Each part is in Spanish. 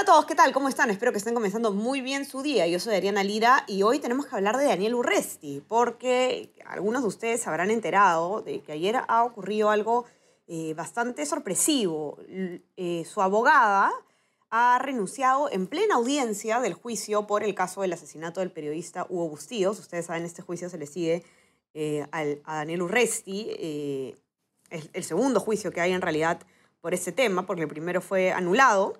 Hola a todos, ¿qué tal? ¿Cómo están? Espero que estén comenzando muy bien su día. Yo soy Ariana Lira y hoy tenemos que hablar de Daniel Urresti, porque algunos de ustedes habrán enterado de que ayer ha ocurrido algo eh, bastante sorpresivo. Eh, su abogada ha renunciado en plena audiencia del juicio por el caso del asesinato del periodista Hugo Bustíos. Ustedes saben, este juicio se le sigue eh, a Daniel Urresti. es el segundo juicio que hay en realidad por este tema, porque el primero fue anulado.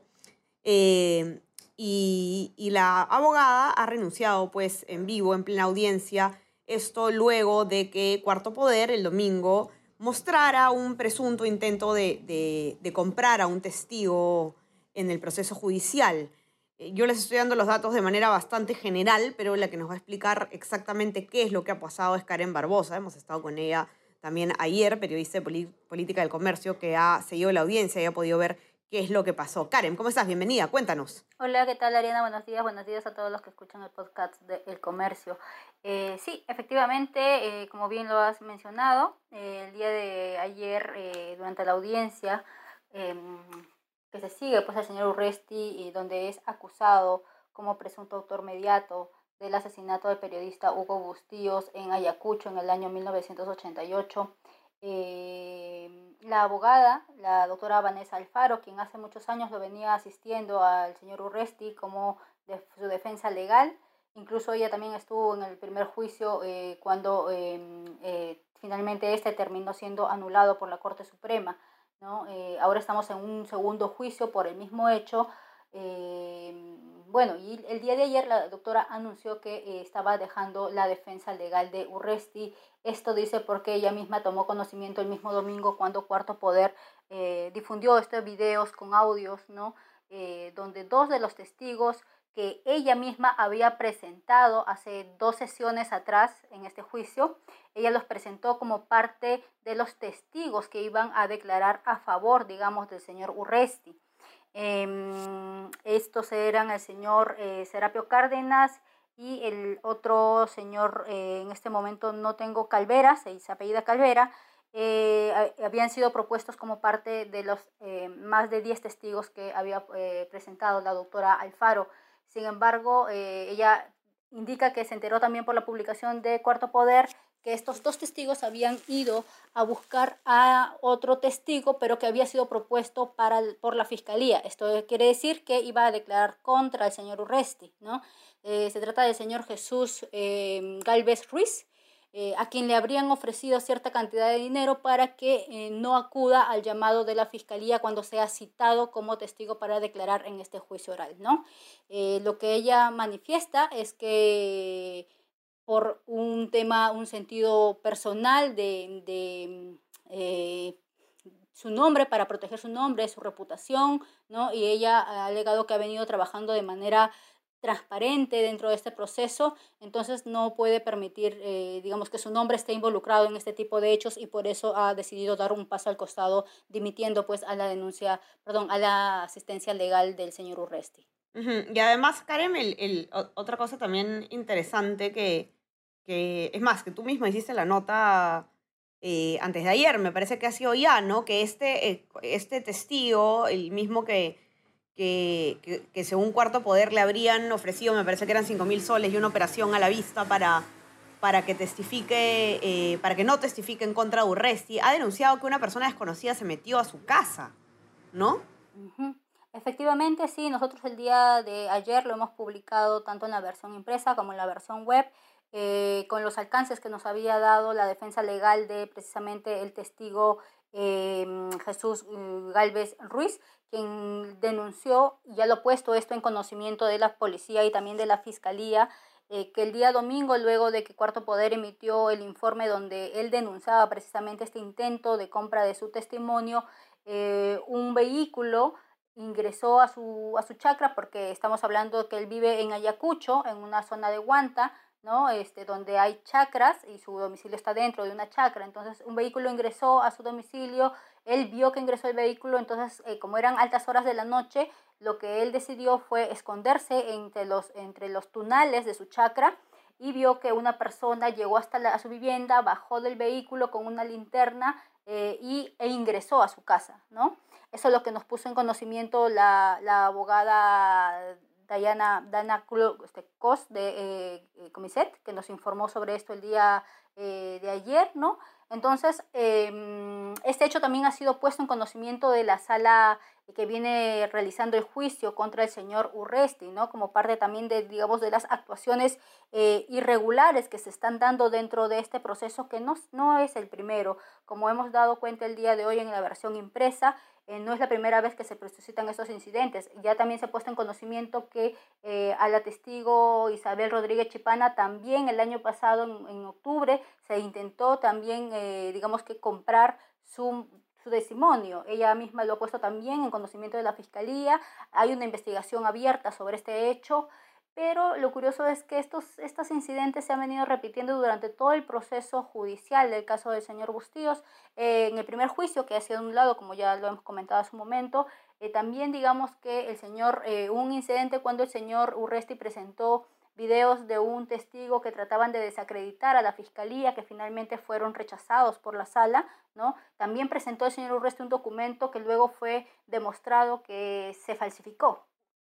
Eh, y, la abogada ha renunciado pues en vivo, en plena audiencia, esto luego de que Cuarto Poder el domingo mostrara un presunto intento de, de- comprar a un testigo en el proceso judicial. Eh, Yo les estoy dando los datos de manera bastante general, pero la que nos va a explicar exactamente qué es lo que ha pasado es Karen Barbosa. Hemos estado con ella también ayer, periodista de Política del Comercio, que ha seguido la audiencia y ha podido ver qué es lo que pasó. Karen, ¿cómo estás? Bienvenida, cuéntanos. Hola, ¿qué tal Ariana? Buenos días, buenos días a todos los que escuchan el podcast de El Comercio. Eh, sí, efectivamente, eh, como bien lo has mencionado, eh, el día de ayer, eh, durante la audiencia em, que se sigue, pues el señor Urresti, donde es acusado como presunto autor mediato del asesinato del periodista Hugo Bustíos en Ayacucho en el año 1988. Eh, la abogada, la doctora Vanessa Alfaro, quien hace muchos años lo venía asistiendo al señor Urresti como de su defensa legal, incluso ella también estuvo en el primer juicio eh, cuando eh, eh, finalmente este terminó siendo anulado por la Corte Suprema. ¿no? Eh, ahora estamos en un segundo juicio por el mismo hecho. Bueno, y el día de ayer la doctora anunció que eh, estaba dejando la defensa legal de Urresti. Esto dice porque ella misma tomó conocimiento el mismo domingo cuando Cuarto Poder eh, difundió estos videos con audios, ¿no? Eh, donde dos de los testigos que ella misma había presentado hace dos sesiones atrás en este juicio, ella los presentó como parte de los testigos que iban a declarar a favor, digamos, del señor Urresti. Eh, estos eran el señor eh, Serapio Cárdenas y el otro señor, eh, en este momento no tengo Calvera, se, se apellida Calvera, eh, habían sido propuestos como parte de los más de 10 testigos que había presentado la doctora Alfaro. Sin embargo, ella indica que se enteró también por la publicación de Cuarto Poder que estos dos testigos habían ido a buscar a otro testigo, pero que había sido propuesto para, por la fiscalía. Esto quiere decir que iba a declarar contra el señor Urresti, ¿no? Eh, se trata del señor Jesús eh, Galvez Ruiz, eh, a quien le habrían ofrecido cierta cantidad de dinero para que no acuda al llamado de la fiscalía cuando sea citado como testigo para declarar en este juicio oral, ¿no? Lo que ella manifiesta es que por un tema, un sentido personal de, de eh, su nombre, para proteger su nombre, su reputación, ¿no? Y ella ha alegado que ha venido trabajando de manera transparente dentro de este proceso, entonces no puede permitir, eh, digamos, que su nombre esté involucrado en este tipo de hechos y por eso ha decidido dar un paso al costado, dimitiendo pues a la denuncia, perdón, a la asistencia legal del señor Urresti. Ujú, Y además, Karen, el, el- otra cosa también interesante que, que, es más, que tú misma hiciste la nota eh, antes de ayer, me parece que ha sido ya, ¿no? Que este, eh, este testigo, el mismo que, que, que, que según Cuarto Poder le habrían ofrecido, me parece que eran 5 mil soles y una operación a la vista para, para que testifique, eh, para que no testifique en contra de Urresti, ha denunciado que una persona desconocida se metió a su casa, ¿no? Ujú. Efectivamente, sí, nosotros el día de ayer lo hemos publicado tanto en la versión impresa como en la versión web, eh, con los alcances que nos había dado la defensa legal de precisamente el testigo eh, Jesús eh, Galvez Ruiz, quien denunció, ya lo puesto esto en conocimiento de la policía y también de la fiscalía, eh, que el día domingo, luego de que Cuarto Poder emitió el informe donde él denunciaba precisamente este intento de compra de su testimonio, eh, un vehículo ingresó a su, a su chacra porque estamos hablando que él vive en Ayacucho, en una zona de Huanta, ¿no? Este, donde hay chacras y su domicilio está dentro de una chacra. Entonces, un vehículo ingresó a su domicilio, él vio que ingresó el vehículo, entonces, eh, como eran altas horas de la noche, lo que él decidió fue esconderse entre los, entre los tunales de su chacra y vio que una persona llegó hasta su vivienda, bajó del vehículo con una linterna eh, y, e ingresó a su casa, ¿no? Eso es lo que nos puso en conocimiento la, la abogada Diana, Dana este, Cos de eh, eh, Comiset, que nos informó sobre esto el día de ayer, ¿no? Entonces, em, este hecho también ha sido puesto en conocimiento de la sala que viene realizando el juicio contra el señor Urresti, ¿no? Como parte también de, digamos, de las actuaciones eh, irregulares que se están dando dentro de este proceso, que no, no es el primero. Como hemos dado cuenta el día de hoy en la versión impresa, eh, no es la primera vez que se suscitan estos incidentes. Ya también se ha puesto en conocimiento que eh, a la testigo Isabel Rodríguez Chipana también el año pasado, en, octubre, se intentó también, eh, digamos que comprar su, su testimonio. Ella misma lo ha puesto también en conocimiento de la Fiscalía. Hay una investigación abierta sobre este hecho. Pero lo curioso es que estos, estos incidentes se han venido repitiendo durante todo el proceso judicial del caso del señor Bustíos. Eh, en el primer juicio, que ha sido un lado, como ya lo hemos comentado hace un momento, eh, también digamos que el señor, eh, un incidente cuando el señor Urresti presentó videos de un testigo que trataban de desacreditar a la fiscalía, que finalmente fueron rechazados por la sala, ¿no? También presentó el señor Urresti un documento que luego fue demostrado que se falsificó,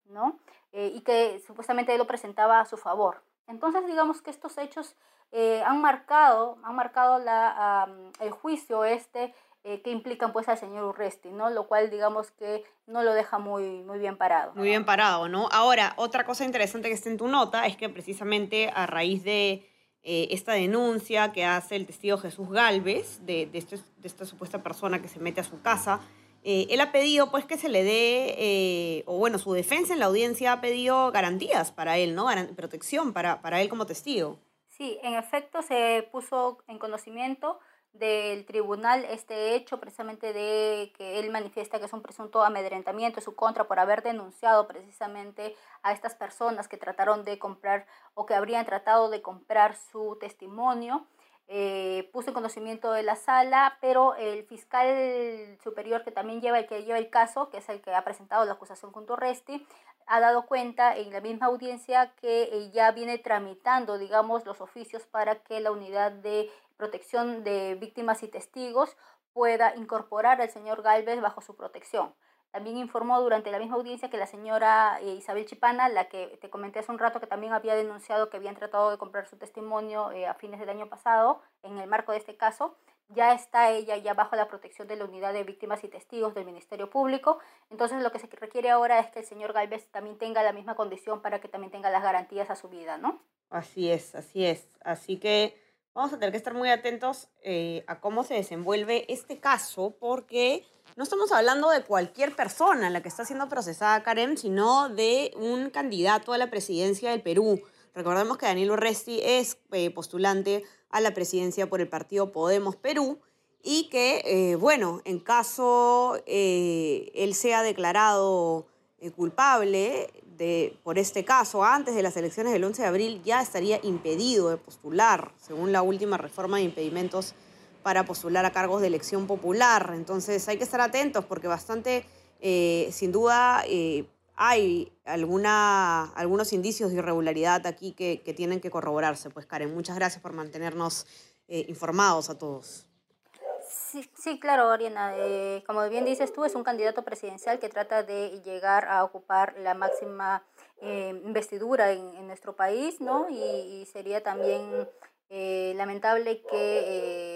¿no? Eh, y que supuestamente él lo presentaba a su favor. Entonces, digamos que estos hechos eh, han marcado, han marcado la, el juicio este eh, que implican pues al señor Urresti, ¿no? Lo cual digamos que no lo deja muy, muy bien parado. Muy bien parado, ¿no? Ahora, otra cosa interesante que está en tu nota es que precisamente a raíz de esta denuncia que hace el testigo Jesús Galvez, de, de, este, de esta supuesta persona que se mete a su casa, eh, él ha pedido pues que se le dé, eh, o bueno, su defensa en la audiencia ha pedido garantías para él, ¿no? protección para, para él como testigo. Sí, en efecto se puso en conocimiento del tribunal este hecho precisamente de que él manifiesta que es un presunto amedrentamiento en su contra por haber denunciado precisamente a estas personas que trataron de comprar o que habrían tratado de comprar su testimonio eh, puso en conocimiento de la sala, pero el fiscal superior que también lleva el que lleva el caso, que es el que ha presentado la acusación contra Resti, ha dado cuenta en la misma audiencia que eh, ya viene tramitando, digamos, los oficios para que la unidad de protección de víctimas y testigos pueda incorporar al señor Galvez bajo su protección. También informó durante la misma audiencia que la señora eh, Isabel Chipana, la que te comenté hace un rato que también había denunciado que habían tratado de comprar su testimonio eh, a fines del año pasado, en el marco de este caso, ya está ella ya bajo la protección de la unidad de víctimas y testigos del Ministerio Público. Entonces lo que se requiere ahora es que el señor Galvez también tenga la misma condición para que también tenga las garantías a su vida, ¿no? Así es, así es. Así que vamos a tener que estar muy atentos eh, a cómo se desenvuelve este caso porque no estamos hablando de cualquier persona la que está siendo procesada Karen, sino de un candidato a la presidencia del Perú. Recordemos que Danilo Resti es eh, postulante a la presidencia por el partido Podemos Perú y que, eh, bueno, en caso él sea declarado culpable por este caso antes de las elecciones del 11 de abril, ya estaría impedido de postular, según la última reforma de impedimentos para postular a cargos de elección popular. Entonces hay que estar atentos porque bastante, eh, sin duda, eh, hay algunos indicios de irregularidad aquí que, tienen que corroborarse. Pues Karen, muchas gracias por mantenernos eh, informados a todos. Sí, claro, Ariana. como bien dices tú, es un candidato presidencial que trata de llegar a ocupar la máxima investidura en, nuestro país, ¿no? Y, sería también lamentable que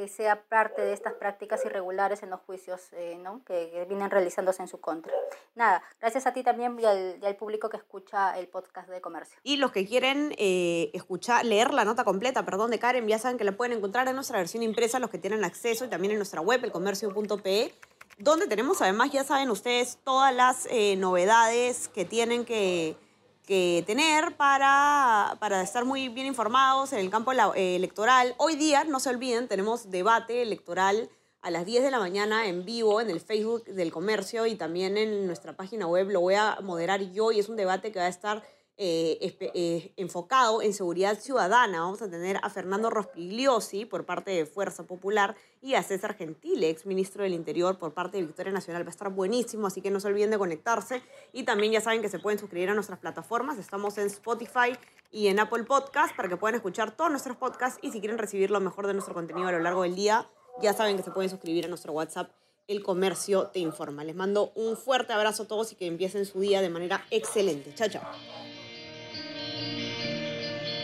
que sea parte de estas prácticas irregulares en los juicios eh, ¿no? que, vienen realizándose en su contra. Nada, gracias a ti también y al, público que escucha el podcast de comercio. Y los que quieren eh, escuchar, leer la nota completa, perdón, de Karen, ya saben que la pueden encontrar en nuestra versión impresa, los que tienen acceso, y también en nuestra web, elcomercio.pe, donde tenemos además, ya saben ustedes, todas las eh, novedades que tienen que que tener para, para estar muy bien informados en el campo eh, electoral. Hoy día, no se olviden, tenemos debate electoral a las 10 de la mañana en vivo en el Facebook del comercio y también en nuestra página web. Lo voy a moderar yo y es un debate que va a estar eh, espe- eh, enfocado en seguridad ciudadana. Vamos a tener a Fernando Rospigliosi por parte de Fuerza Popular y a César Gentile, ex ministro del Interior por parte de Victoria Nacional. Va a estar buenísimo, así que no se olviden de conectarse. Y también ya saben que se pueden suscribir a nuestras plataformas. Estamos en Spotify y en Apple Podcast para que puedan escuchar todos nuestros podcasts y si quieren recibir lo mejor de nuestro contenido a lo largo del día, ya saben que se pueden suscribir a nuestro WhatsApp El Comercio Te Informa. Les mando un fuerte abrazo a todos y que empiecen su día de manera excelente. Chao, chao.